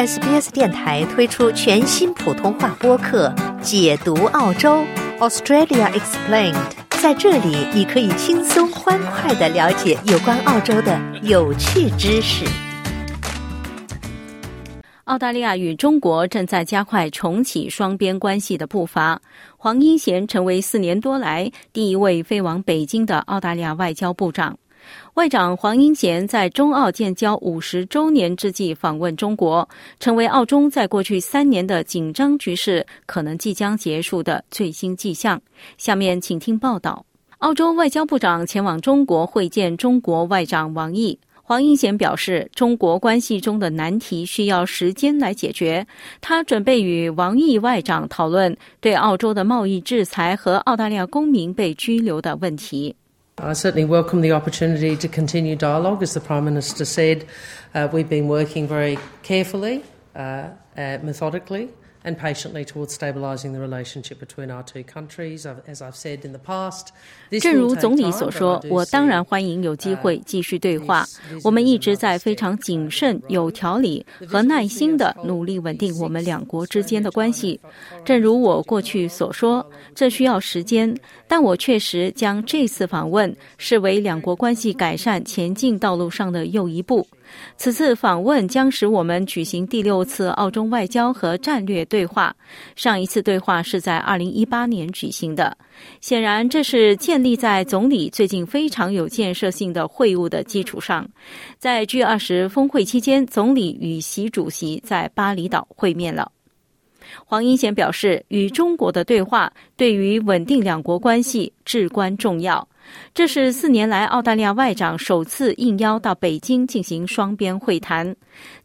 SBS 电台推出全新普通话播客《解读澳洲 Australia Explained》。在这里，你可以轻松欢快的了解有关澳洲的有趣知识。澳大利亚与中国正在加快重启双边关系的步伐。黄英贤成为四年多来第一位飞往北京的澳大利亚外交部长。外长黄英贤在中澳建交五十周年之际访问中国，成为澳中在过去三年的紧张局势可能即将结束的最新迹象。下面请听报道：澳洲外交部长前往中国会见中国外长王毅。黄英贤表示，中国关系中的难题需要时间来解决。他准备与王毅外长讨论对澳洲的贸易制裁和澳大利亚公民被拘留的问题。I certainly welcome the opportunity to continue dialogue. As the Prime Minister said, uh, we've been working very carefully, uh, uh, methodically, and patiently towards stabilising the relationship between our two countries. As I've said in the past, 正如总理所说，我当然欢迎有机会继续对话。我们一直在非常谨慎、有条理和耐心的努力稳定我们两国之间的关系。正如我过去所说，这需要时间，但我确实将这次访问视为两国关系改善前进道路上的又一步。此次访问将使我们举行第六次澳中外交和战略对话。上一次对话是在二零一八年举行的。显然，这是建立在总理最近非常有建设性的会晤的基础上。在 G 二十峰会期间，总理与习主席在巴厘岛会面了。黄英贤表示，与中国的对话对于稳定两国关系至关重要。这是四年来澳大利亚外长首次应邀到北京进行双边会谈。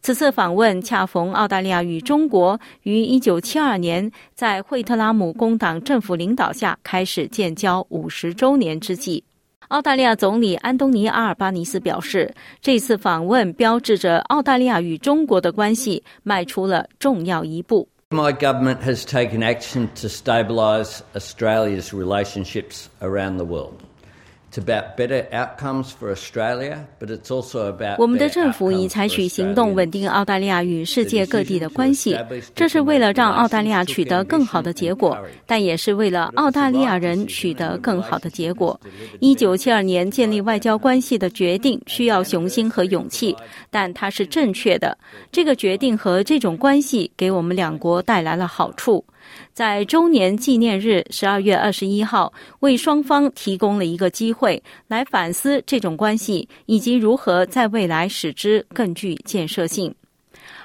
此次访问恰逢澳大利亚与中国于一九七二年在惠特拉姆工党政府领导下开始建交五十周年之际。澳大利亚总理安东尼·阿尔巴尼斯表示，这次访问标志着澳大利亚与中国的关系迈出了重要一步。My government has taken action to stabilise Australia's relationships around the world. 我们的政府已采取行动稳定澳大利亚与世界各地的关系，这是为了让澳大利亚取得更好的结果，但也是为了澳大利亚人取得更好的结果。一九七二年建立外交关系的决定需要雄心和勇气，但它是正确的。这个决定和这种关系给我们两国带来了好处。在周年纪念日十二月二十一号，为双方提供了一个机会来反思这种关系以及如何在未来使之更具建设性。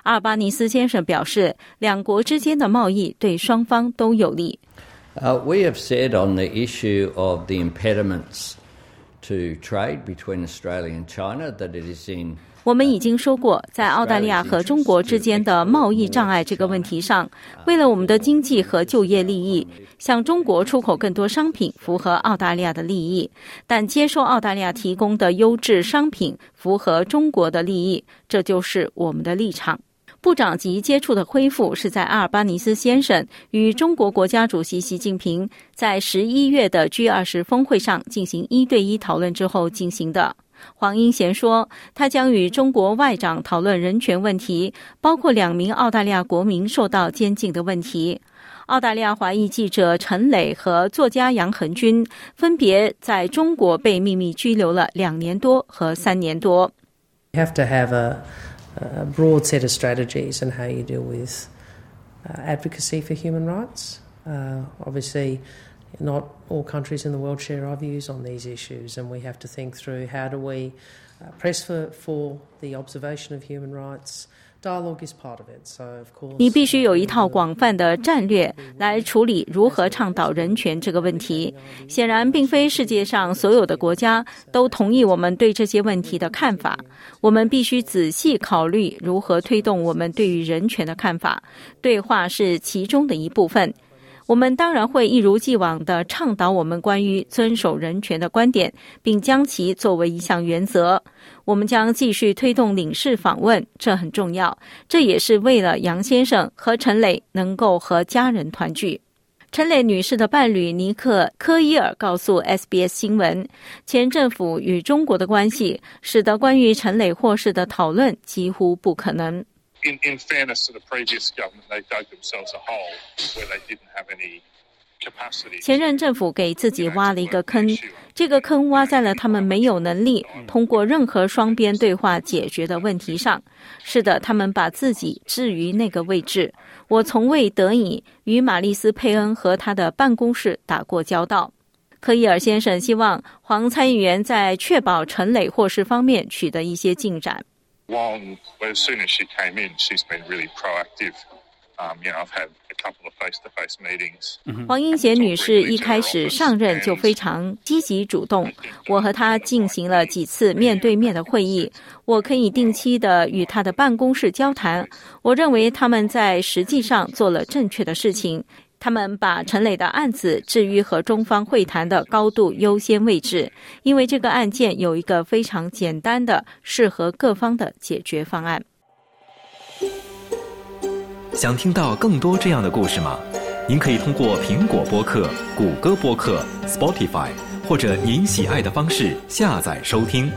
阿尔巴尼斯先生表示，两国之间的贸易对双方都有利。Uh, we have said on the issue of the impediments to trade between Australia and China that it is in 我们已经说过，在澳大利亚和中国之间的贸易障碍这个问题上，为了我们的经济和就业利益，向中国出口更多商品符合澳大利亚的利益；但接受澳大利亚提供的优质商品符合中国的利益，这就是我们的立场。部长级接触的恢复是在阿尔巴尼斯先生与中国国家主席习近平在十一月的 G 二十峰会上进行一对一讨论之后进行的。黄英贤说，他将与中国外长讨论人权问题，包括两名澳大利亚国民受到监禁的问题。澳大利亚华裔记者陈磊和作家杨恒军分别在中国被秘密拘留了两年多和三年多。Have to have a broad set of strategies and how you deal with advocacy for human rights. Obviously. not all countries in the world share our views on these issues, and we have to think through how do we uh, press for, for the observation of human rights. 你必须有一套广泛的战略来处理如何倡导人权这个问题。显然，并非世界上所有的国家都同意我们对这些问题的看法。我们必须仔细考虑如何推动我们对于人权的看法。对话是其中的一部分。我们当然会一如既往的倡导我们关于遵守人权的观点，并将其作为一项原则。我们将继续推动领事访问，这很重要。这也是为了杨先生和陈磊能够和家人团聚。陈磊女士的伴侣尼克科伊尔告诉 SBS 新闻，前政府与中国的关系使得关于陈磊获释的讨论几乎不可能。In, in fairness to the previous government, they dug themselves a hole where they didn't have any 前任政府给自己挖了一个坑，这个坑挖在了他们没有能力通过任何双边对话解决的问题上。是的，他们把自己置于那个位置。我从未得以与玛丽斯·佩恩和他的办公室打过交道。科伊尔先生希望黄参议员在确保陈磊获释方面取得一些进展。Long, as soon as she came in, she's been really proactive. 黄英贤女士一开始上任就非常积极主动，我和她进行了几次面对面的会议，我可以定期的与她的办公室交谈。我认为他们在实际上做了正确的事情，他们把陈磊的案子置于和中方会谈的高度优先位置，因为这个案件有一个非常简单的、适合各方的解决方案。想听到更多这样的故事吗？您可以通过苹果播客、谷歌播客、Spotify，或者您喜爱的方式下载收听。